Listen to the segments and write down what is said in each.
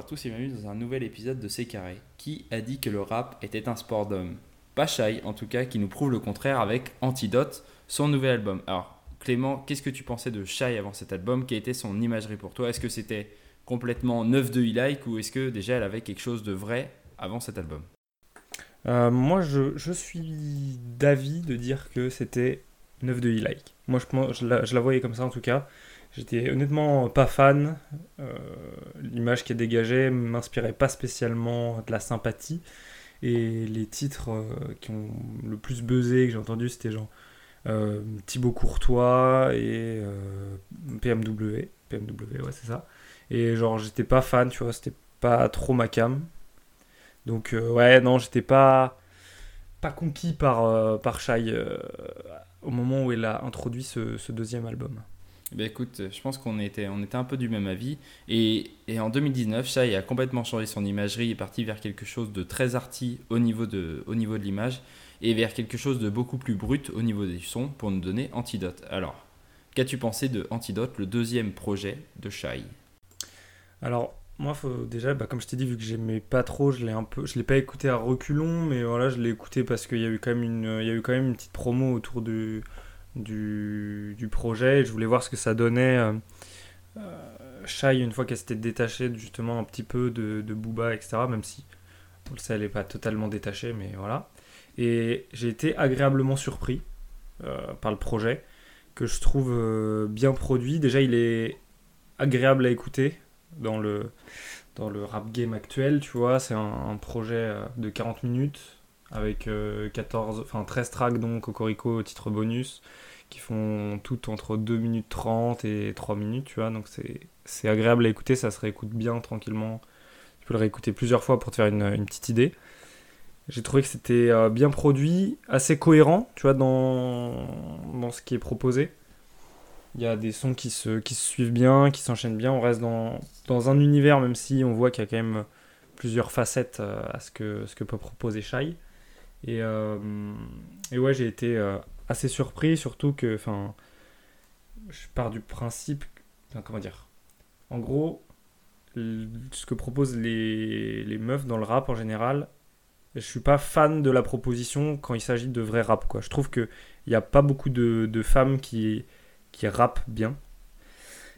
à tous et bienvenue dans un nouvel épisode de C'est Carré. Qui a dit que le rap était un sport d'homme Pas Shai, en tout cas, qui nous prouve le contraire avec Antidote, son nouvel album. Alors, Clément, qu'est-ce que tu pensais de Shai avant cet album? Quelle était son imagerie pour toi? Est-ce que c'était complètement neuf de e-like ou est-ce que déjà elle avait quelque chose de vrai avant cet album? Euh, moi, je, suis d'avis de dire que c'était 9 de e-like. Moi, je, je la voyais comme ça en tout cas. J'étais honnêtement pas fan. Euh, L'image qui est dégagée m'inspirait pas spécialement de la sympathie. Et les titres euh, qui ont le plus buzzé que j'ai entendu, c'était genre euh, Thibaut Courtois et PMW. PMW, ouais, c'est ça. Et genre, j'étais pas fan, tu vois, c'était pas trop ma cam. Donc, ouais, non, j'étais pas, pas conquis par, par au moment où il a introduit ce deuxième album. Ben écoute, je pense qu'on était, on était un peu du même avis. Et, et en 2019, Shai a complètement changé son imagerie, est parti vers quelque chose de très arty au niveau de, au niveau de l'image et vers quelque chose de beaucoup plus brut au niveau des sons pour nous donner Antidote. Alors, qu'as-tu pensé de Antidote, le deuxième projet de Shai? Alors, moi, déjà, bah, comme je t'ai dit, vu que j'aimais pas trop, je l'ai un peu, je l'ai pas écouté à reculons, mais voilà, je l'ai écouté parce qu'il y a eu quand même une, il y a eu quand même une petite promo autour du, du, du projet. Et je voulais voir ce que ça donnait. Euh, euh, Shai, une fois qu'elle s'était détachée justement un petit peu de, Booba, etc., même si on le sait, elle n'est pas totalement détachée, mais voilà. Et j'ai été agréablement surpris euh, par le projet, que je trouve bien produit. Déjà, il est agréable à écouter dans le, dans le rap game actuel, tu vois. C'est un, projet de 40 minutes avec euh, 14, enfin 13 tracks, donc Cocorico, titre bonus, qui font toutes entre 2 minutes 30 et 3 minutes, tu vois. Donc c'est c'est agréable à écouter, ça se réécoute bien tranquillement. Tu peux le réécouter plusieurs fois pour te faire une, une petite idée. J'ai trouvé que c'était euh, bien produit, assez cohérent, tu vois, dans, dans ce qui est proposé. Il y a des sons qui se, qui se suivent bien, qui s'enchaînent bien. On reste dans, dans un univers, même si on voit qu'il y a quand même plusieurs facettes euh, à ce que, ce que peut proposer Shai. Et, euh, et ouais, j'ai été euh, assez surpris, surtout que, enfin, je pars du principe, comment dire, en gros, ce que proposent les, les meufs dans le rap en général, je suis pas fan de la proposition quand il s'agit de vrai rap, quoi. Je trouve que il y a pas beaucoup de, de femmes qui, qui rappent bien.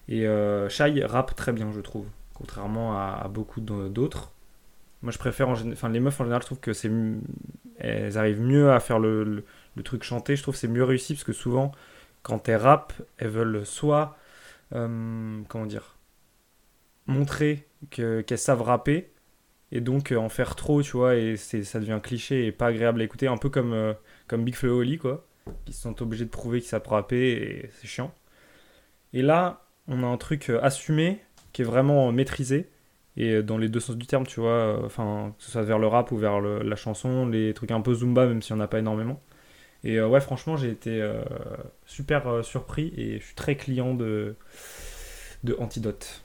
Et euh, Shai rappe très bien, je trouve, contrairement à, beaucoup d'autres. Moi, je préfère, en enfin, les meufs en général, je trouve que c'est, elles arrivent mieux à faire le, truc chanté. Je trouve c'est mieux réussi parce que souvent, quand elles rappent, elles veulent soit, euh, comment dire, montrer que, qu'elles savent rapper et donc euh, en faire trop, tu vois, et ça devient cliché et pas agréable à écouter, un peu comme, euh, comme Big Flo Oli, quoi, qui se sont obligés de prouver qu'ils savent rapper et c'est chiant. Et là, on a un truc assumé qui est vraiment maîtrisé et euh, dans les deux sens du terme, tu vois, euh, enfin, que ce soit vers le rap ou vers le- la chanson, les trucs un peu zumba, même s'il n'y en a pas énormément. Et euh, ouais, franchement, j'ai été euh, super euh, surpris et je suis très client de, de Antidote.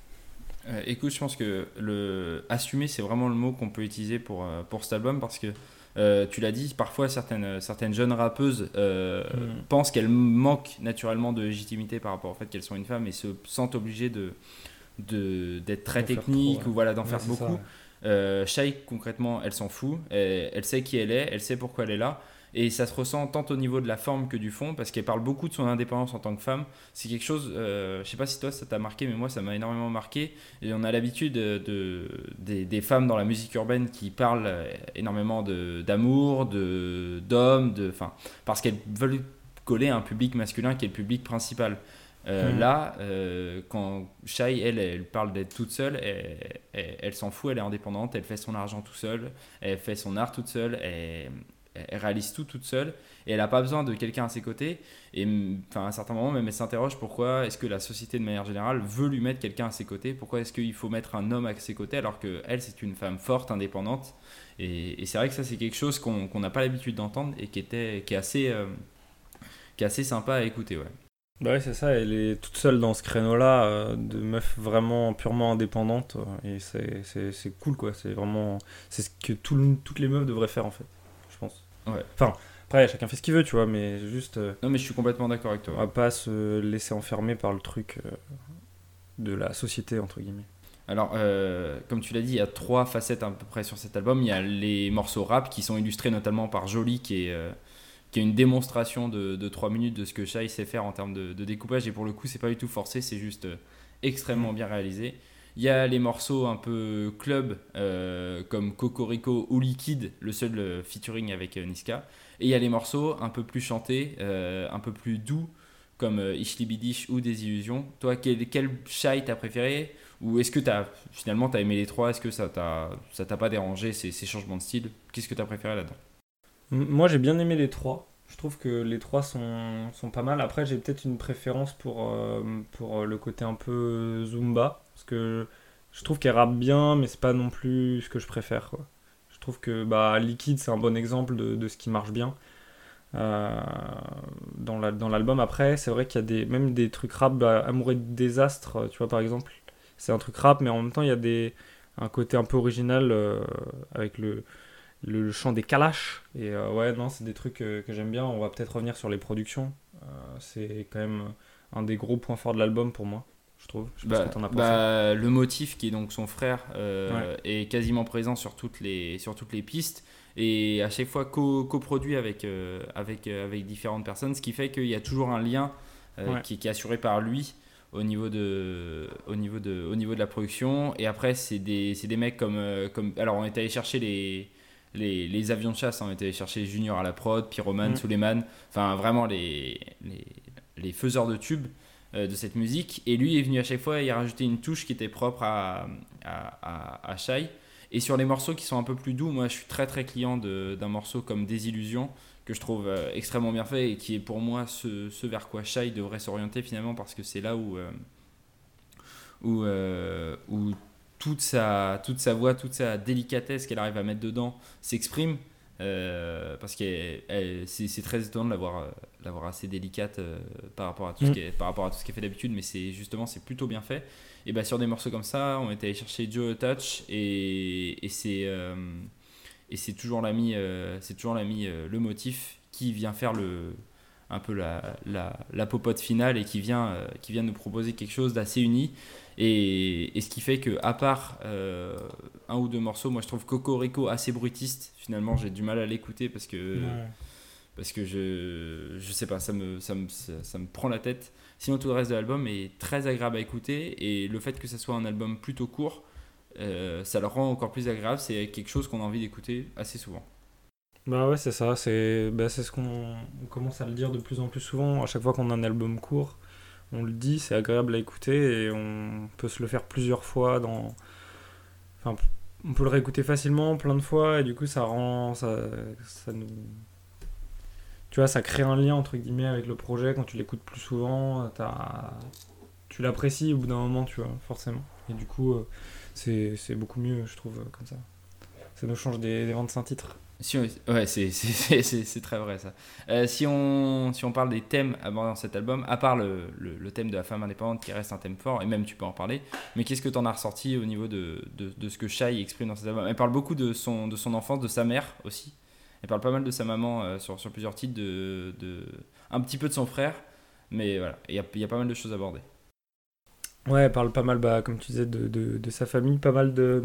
Écoute, je pense que le assumer, c'est vraiment le mot qu'on peut utiliser pour, pour cet album parce que euh, tu l'as dit, parfois certaines, certaines jeunes rappeuses euh, Mm. pensent qu'elles manquent naturellement de légitimité par rapport au fait qu'elles sont une femme et se sentent obligées de- d'être très technique trop, ou voilà d'en faire beaucoup. Euh, Shai, concrètement, elle s'en fout. Elle, elle sait qui elle est, elle sait pourquoi elle est là. Et ça se ressent tant au niveau de la forme que du fond, parce qu'elle parle beaucoup de son indépendance en tant que femme. C'est quelque chose, euh, je sais pas si toi ça t'a marqué, mais moi ça m'a énormément marqué. Et on a l'habitude de, de- des, des femmes dans la musique urbaine qui parlent énormément de- d'amour, de d'hommes, de, enfin, parce qu'elles veulent coller à un public masculin qui est le public principal. Euh, Mhm. Là, euh, quand Shai, elle, elle parle d'être toute seule, elle, elle- elle s'en fout, elle est indépendante, elle fait son argent tout seule, elle fait son art toute seule, elle, elle réalise tout toute seule, et elle n'a pas besoin de quelqu'un à ses côtés. Et mm, enfin, à un certain moment, même elle s'interroge pourquoi est-ce que la société de manière générale veut lui mettre quelqu'un à ses côtés, pourquoi est-ce qu'il faut mettre un homme à ses côtés alors que elle c'est une femme forte, indépendante. Et, et c'est vrai que ça c'est quelque chose qu'on qu'on n'a pas l'habitude d'entendre et qui, était, qui, est assez, euh, qui est assez sympa à écouter. Ouais. Bah ouais, c'est ça, elle est toute seule dans ce créneau-là, euh, de meuf vraiment purement indépendante, euh, et c'est- c'est c'est cool quoi, c'est vraiment. C'est ce que tout toutes les meufs devraient faire en fait, je pense. Ouais. Enfin, après, chacun fait ce qu'il veut, tu vois, mais juste. euh, Non mais je suis complètement d'accord avec toi. on va pas se laisser enfermer par le truc euh, de la société, entre guillemets. Alors, euh, comme tu l'as dit, il y a trois facettes à peu près sur cet album. Il y a les morceaux rap qui sont illustrés notamment par Jolie, qui est, euh, qui est une démonstration de, de 3 minutes de ce que Shai sait faire en termes de, découpage. Et pour le coup, c'est pas du tout forcé, c'est juste euh, extrêmement bien réalisé. Il y a les morceaux un peu club, euh, comme Cocorico ou Liquide, le seul euh, featuring avec Niska. Et il y a les morceaux un peu plus chantés, un peu plus doux, comme euh, Ishlibidish ou Désillusion. Toi, quel, quel Shai t'as préféré? Ou est-ce que as, finalement t'as aimé les trois? Est-ce que ça t'a t'a pas dérangé ces, ces changements de style? Qu'est-ce que t'as préféré là-dedans? Moi, j'ai bien aimé les trois. Je trouve que les trois sont, sont pas mal. Après, j'ai peut-être une préférence pour, euh, pour le côté un peu Zumba. Parce que je trouve qu'elle rappe bien, mais c'est pas non plus ce que je préfère. Je trouve que bah, Liquid, c'est un bon exemple de, de ce qui marche bien. euh, dans la- dans l'album après c'est vrai qu'il y a des même des trucs rap bah, amour et désastre tu vois par exemple c'est un truc rap mais en même temps il y a des un côté un peu original euh, avec le le chant des Kalash. Et euh, ouais, non, c'est des trucs euh, que j'aime bien. On va peut-être revenir sur les productions. Euh, c'est quand même un des gros points forts de l'album pour moi, je trouve. Je bah, as bah, le motif qui est donc son frère euh, Ouais. est quasiment présent sur toutes les, sur toutes les pistes et à chaque fois co- coproduit avec, euh, avec, euh, avec différentes personnes, ce qui fait qu'il y a toujours un lien Ouais. qui, qui est assuré par lui au niveau de, au niveau de, au niveau de la production. Et après, c'est des, des mecs comme, comme. Alors, on est allé chercher les. Les, les avions de chasse, hein, on allé chercher Junior à la prod, Pyroman, Mm. Suleiman, enfin vraiment les, les, les faiseurs de tubes euh, de cette musique. Et lui est venu à chaque fois y rajouter une touche qui était propre à, à, à, à Shai. Et sur les morceaux qui sont un peu plus doux, moi je suis très très client d'un morceau comme Désillusion, que je trouve euh, extrêmement bien fait et qui est pour moi ce, ce vers quoi Shai devrait s'orienter finalement parce que c'est là où, euh, où, où toute, sa, toute sa voix, toute sa délicatesse qu'elle arrive à mettre dedans s'exprime. euh, parce que c'est très étonnant de l'avoir euh, l'avoir assez délicate euh, par, rapport à tout ce Mm. qui est- par rapport à tout ce qu'elle fait d'habitude, mais c'est justement c'est plutôt bien fait. Et bah sur des morceaux comme ça, on était allé chercher Joe Touch et, et c'est euh, et c'est toujours l'ami c'est toujours l'ami le motif qui vient faire le un peu la, la, la popote finale et qui vient euh, qui vient nous proposer quelque chose d'assez uni. Et, et ce qui fait que à part euh, un ou deux morceaux moi je trouve Cocorico assez brutiste. Finalement j'ai du mal à l'écouter parce que Ouais. parce que je je sais pas ça me ça me, ça, ça me prend la tête. Sinon tout le reste de l'album est très agréable à écouter et le fait que ça soit un album plutôt court euh, ça le rend encore plus agréable. C'est quelque chose qu'on a envie d'écouter assez souvent Bah ouais, c'est ça. C'est bah, ce qu'on on commence à le dire de plus en plus souvent. À chaque fois qu'on a un album court, on le dit, c'est agréable à écouter et on peut se le faire plusieurs fois dans. Enfin, on peut le réécouter facilement plein de fois et du coup, ça rend. Ça, ça nous. Tu vois, ça crée un lien entre guillemets avec le projet. Quand tu l'écoutes plus souvent, t'as- tu l'apprécies au bout d'un moment, tu vois, forcément. Et du coup, euh, c'est beaucoup mieux, je trouve, comme ça. Ça nous change des, des 25 titres. Si on- ouais, c'est- très vrai ça. Euh, si, on, si on parle des thèmes abordés dans cet album, à part le, le, thème de la femme indépendante qui reste un thème fort, et même tu peux en parler, mais qu'est-ce que tu en as ressorti au niveau de, de, de ce que Shai exprime dans cet album? Elle parle beaucoup de son, de son enfance, de sa mère aussi. Elle parle pas mal de sa maman euh, sur, sur plusieurs titres, de, de, un petit peu de son frère, mais voilà, il y a, y a pas mal de choses abordées. Ouais, elle parle pas mal, bah, comme tu disais, de, de sa famille, pas mal de,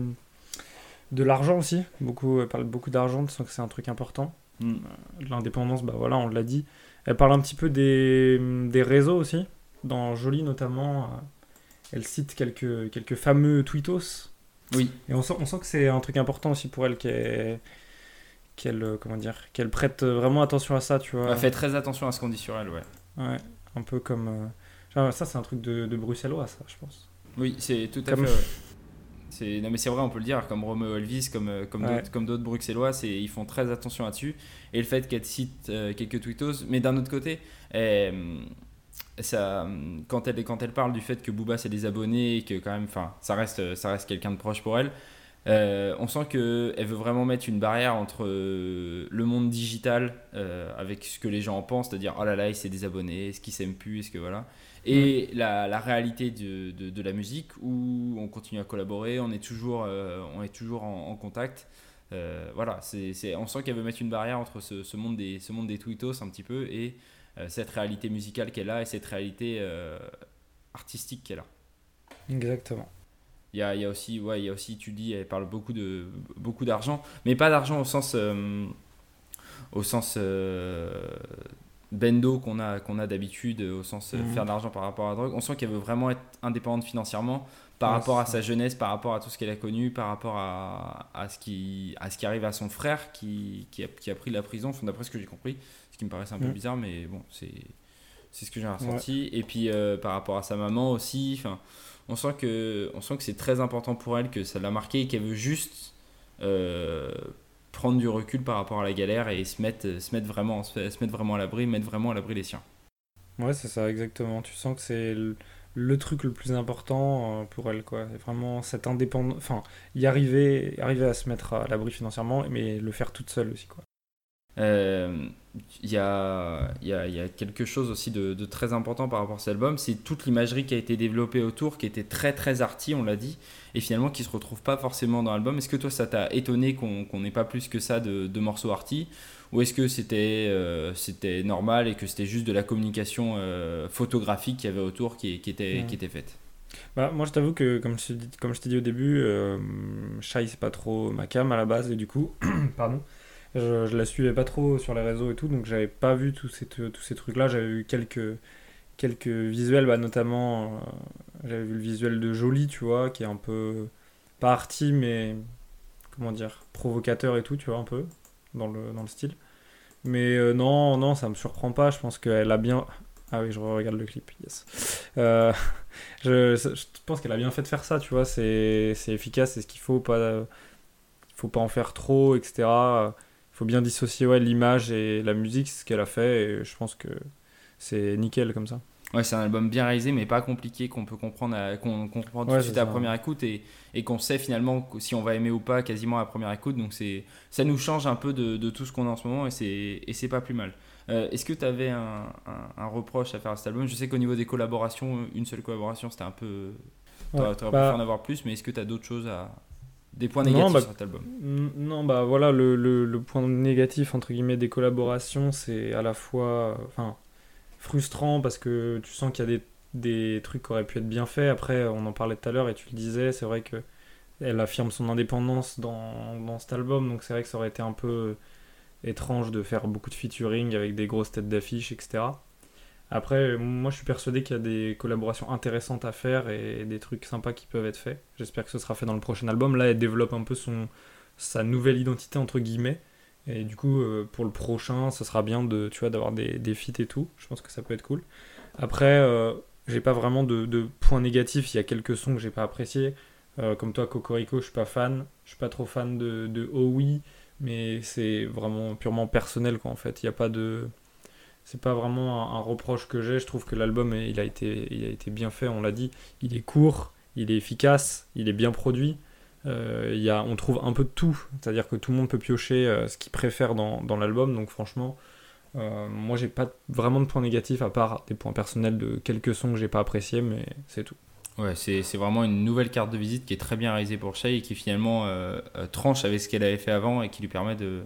de l'argent aussi. Beaucoup, elle parle beaucoup d'argent, tu sens que c'est un truc important. Mm. De L'indépendance, bah voilà, on l'a dit. Elle parle un petit peu des, des réseaux aussi. Dans Jolie notamment, euh, elle cite quelques, quelques fameux tweetos. Oui. Et on sent, on sent que c'est un truc important aussi pour elle qu'elle, qu'elle, euh, comment dire, qu'elle prête vraiment attention à ça, tu vois. Elle fait très attention à ce qu'on dit sur elle, ouais. Ouais, un peu comme. euh, ça, c'est un truc de, de bruxellois, ça, je pense. Oui, c'est tout à Comme- fait. ouais. C'est non mais c'est vrai, on peut le dire, comme Romeo Elvis, comme euh, comme Ouais. d'autres Bruxellois, c'est ils font très attention là-dessus. Et le fait qu'elle cite euh, quelques tweetos, mais d'un autre côté, euh, ça, quand elle quand elle parle du fait que Booba c'est des abonnés et que quand même, enfin, ça reste ça reste quelqu'un de proche pour elle. Euh, on sent que elle veut vraiment mettre une barrière entre euh, le monde digital euh, avec ce que les gens en pensent, c'est-à-dire oh là là, c'est des abonnés, est-ce qu'ils s'aiment plus, est-ce que voilà, et la, la réalité de, de, de la musique où on continue à collaborer, on est toujours, on est toujours en, en contact. Voilà, c'est, on sent qu'elle veut mettre une barrière entre ce, ce monde des, ce monde des tweetos un petit peu et cette réalité musicale qu'elle a et cette réalité artistique qu'elle a. Exactement. Il y a, y a, aussi, ouais, il y a aussi, tu dis, elle parle beaucoup de beaucoup d'argent, mais pas d'argent au sens, euh, au sens euh, bendo qu'on a, qu'on a d'habitude, au sens Mhm. faire de l'argent par rapport à la drogue. On sent qu'elle veut vraiment être indépendante financièrement par Ouais, rapport à sa jeunesse, par rapport à tout ce qu'elle a connu, par rapport à, à, ce qui, à ce qui arrive à son frère qui, qui, a, qui a pris la prison, enfin, d'après ce que j'ai compris, ce qui me paraissait un peu Mhm. bizarre, mais bon, c'est c'est ce que j'ai ressenti. Et puis euh, par rapport à sa maman aussi, enfin, on sent que, on sent que c'est très important pour elle, que ça l'a marqué et qu'elle veut juste euh, prendre du recul par rapport à la galère et se mettre, se mettre, vraiment, se mettre vraiment à l'abri, mettre vraiment à l'abri les siens. Ouais, c'est ça, exactement. Tu sens que c'est le, le truc le plus important euh, pour elle, quoi. C'est vraiment cette indépendance. Enfin, y arriver, arriver à se mettre à l'abri financièrement, mais le faire toute seule aussi, quoi. Euh, Il y, a, y, a, y a quelque chose aussi de, de très important par rapport à cet album, c'est toute l'imagerie qui a été développée autour, qui était très très arty, on l'a dit, et finalement qui se retrouve pas forcément dans l'album. Est-ce que toi ça t'a étonné qu'on qu'on n'ait pas plus que ça de, de morceaux arty? Ou est-ce que c'était euh, c'était normal et que c'était juste de la communication euh, photographique qu'il y avait autour qui, qui, était, qui était faite? Bah, moi, je t'avoue que, comme je t'ai dit, comme je t'ai dit au début, euh, Shai, c'est pas trop ma cam à la base, et du coup, pardon, je, la suivais pas trop sur les réseaux et tout, donc j'avais pas vu tous ces, tous ces trucs-là. J'avais vu quelques, quelques visuels, bah, notamment, euh, j'avais vu le visuel de Jolie, tu vois, qui est un peu, pas arty, mais, comment dire, provocateur et tout, tu vois, un peu, dans le, dans le style. Mais euh, non, non, ça me surprend pas, je pense qu'elle a bien... Ah oui, je regarde le clip, yes. Euh, je, je pense qu'elle a bien fait de faire ça, tu vois, c'est efficace, c'est ce qu'il faut, pas, faut pas en faire trop, etc. Faut bien dissocier ouais, l'image et la musique, c'est ce qu'elle a fait, et je pense que c'est nickel comme ça. Ouais, c'est un album bien réalisé, mais pas compliqué, qu'on peut comprendre, à- qu'on qu'on comprend tout Ouais, de suite à la première écoute et, et qu'on sait finalement si on va aimer ou pas quasiment à la première écoute. Donc c'est, ça nous change un peu de, de tout ce qu'on a en ce moment et c'est, et c'est pas plus mal. Euh, est-ce que tu avais un, un- un reproche à faire à cet album? Je sais qu'au niveau des collaborations, une seule collaboration, c'était un peu. T'aurais, Ouais, t'aurais bah- pu en avoir plus, mais est-ce que tu as d'autres choses à. Des points Non, négatifs bah- sur cet album Non, bah voilà, le, le, le point négatif, entre guillemets, des collaborations, c'est à la fois euh, enfin, frustrant parce que tu sens qu'il y a des, des trucs qui auraient pu être bien faits. Après, on en parlait tout à l'heure et tu le disais, c'est vrai que elle affirme son indépendance dans, dans cet album, donc c'est vrai que ça aurait été un peu étrange de faire beaucoup de featuring avec des grosses têtes d'affiche, etc. Après, moi je suis persuadé qu'il y a des collaborations intéressantes à faire et des trucs sympas qui peuvent être faits. J'espère que ce sera fait dans le prochain album. Là, elle développe un peu son, sa nouvelle identité entre guillemets. Et du coup, euh, pour le prochain, ce sera bien de, tu vois, d'avoir des, des feats et tout. Je pense que ça peut être cool. Après, euh, j'ai pas vraiment de, points négatifs. Il y a quelques sons que j'ai pas appréciés. Euh, comme toi, Cocorico, je suis pas fan. Je suis pas trop fan de, de Oh Oui, mais c'est vraiment purement personnel, quoi, en fait. Il y a pas de. C'est pas vraiment un, reproche que j'ai. Je trouve que l'album, il a, été, il a été bien fait, on l'a dit. Il est court, il est efficace, il est bien produit. Euh, y a, on trouve un peu de tout, c'est-à-dire que tout le monde peut piocher euh, ce qu'il préfère dans, dans l'album, donc franchement, euh, moi j'ai pas vraiment de points négatifs à part des points personnels de quelques sons que j'ai pas appréciés, mais c'est tout. Ouais, c'est, vraiment une nouvelle carte de visite qui est très bien réalisée pour Shay et qui finalement euh, tranche avec ce qu'elle avait fait avant et qui lui permet de,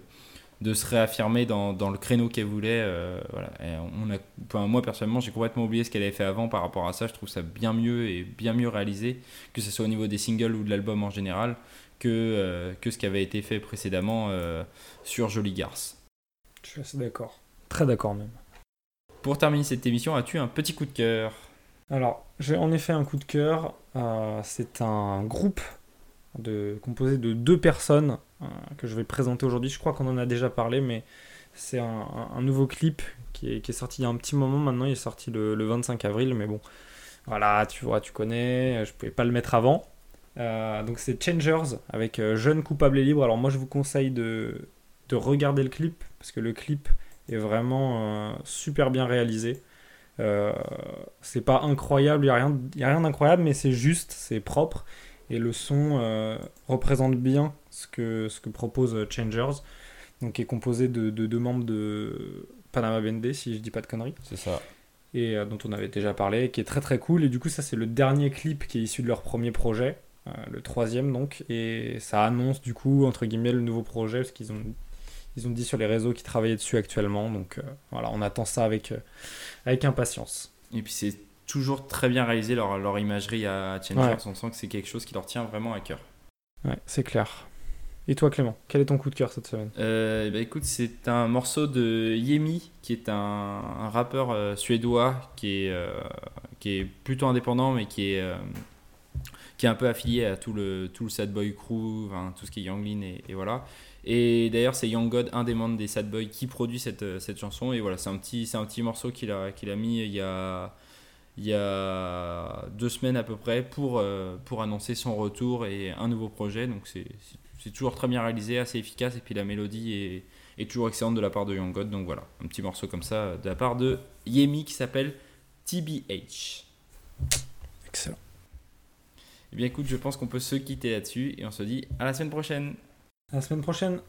de se réaffirmer dans, dans le créneau qu'elle voulait. euh, voilà. Et on a, enfin, moi personnellement, j'ai complètement oublié ce qu'elle avait fait avant par rapport à ça. Je trouve ça bien mieux et bien mieux réalisé, que ce soit au niveau des singles ou de l'album en général, que, euh, que ce qui avait été fait précédemment euh, sur Jolie Garce. Je suis assez d'accord. Très d'accord même. Pour terminer cette émission, as-tu un petit coup de cœur? Alors, j'ai en effet un coup de cœur. C'est un groupe de, composé de deux personnes que je vais présenter aujourd'hui. Je crois qu'on en a déjà parlé, mais c'est un, nouveau clip qui est, sorti il y a un petit moment maintenant. Il est sorti le, le 25 avril, mais bon, voilà, tu vois, tu connais. Je pouvais pas le mettre avant. Euh, donc c'est Changers avec euh, Jeune coupable et libre. Alors moi je vous conseille de, de regarder le clip parce que le clip est vraiment euh, super bien réalisé. Euh, c'est pas incroyable, il n'y a rien d'incroyable, mais c'est juste, c'est propre. Et le son euh, représente bien ce que, ce que propose euh, Changers, donc qui est composé de de deux membres de Panama Bende, si je dis pas de conneries, C'est ça. et euh, dont on avait déjà parlé, qui est très très cool. Et du coup, ça c'est le dernier clip qui est issu de leur premier projet, euh, le troisième donc, et ça annonce du coup, entre guillemets, le nouveau projet, parce qu'ils ont, ils ont dit sur les réseaux qu'ils travaillaient dessus actuellement. Donc euh, voilà, on attend ça avec, euh, avec impatience. Et puis c'est toujours très bien réalisé leur, leur imagerie à Changers. On sent que c'est quelque chose qui leur tient vraiment à cœur. Ouais, c'est clair. Et toi, Clément, quel est ton coup de cœur cette semaine? Euh, bah écoute, c'est un morceau de Yemi, qui est un, rappeur euh, suédois qui est, euh, qui est plutôt indépendant, mais qui est, qui est un peu affilié à tout le, tout le Sad Boy Crew, tout ce qui est Younglin, et, et voilà. Et d'ailleurs, c'est Young God, un des membres des Sad Boys, qui produit cette, cette chanson. Et voilà, c'est un petit, un petit morceau qu'il a, qu'il a mis il y a il y a deux semaines à peu près pour, euh, pour annoncer son retour et un nouveau projet. Donc c'est toujours très bien réalisé, assez efficace et puis la mélodie est, est toujours excellente de la part de Young God. Donc voilà, un petit morceau comme ça de la part de Yemi qui s'appelle TBH. Excellent. Eh bien écoute, je pense qu'on peut se quitter là-dessus et on se dit à la semaine prochaine. À la semaine prochaine.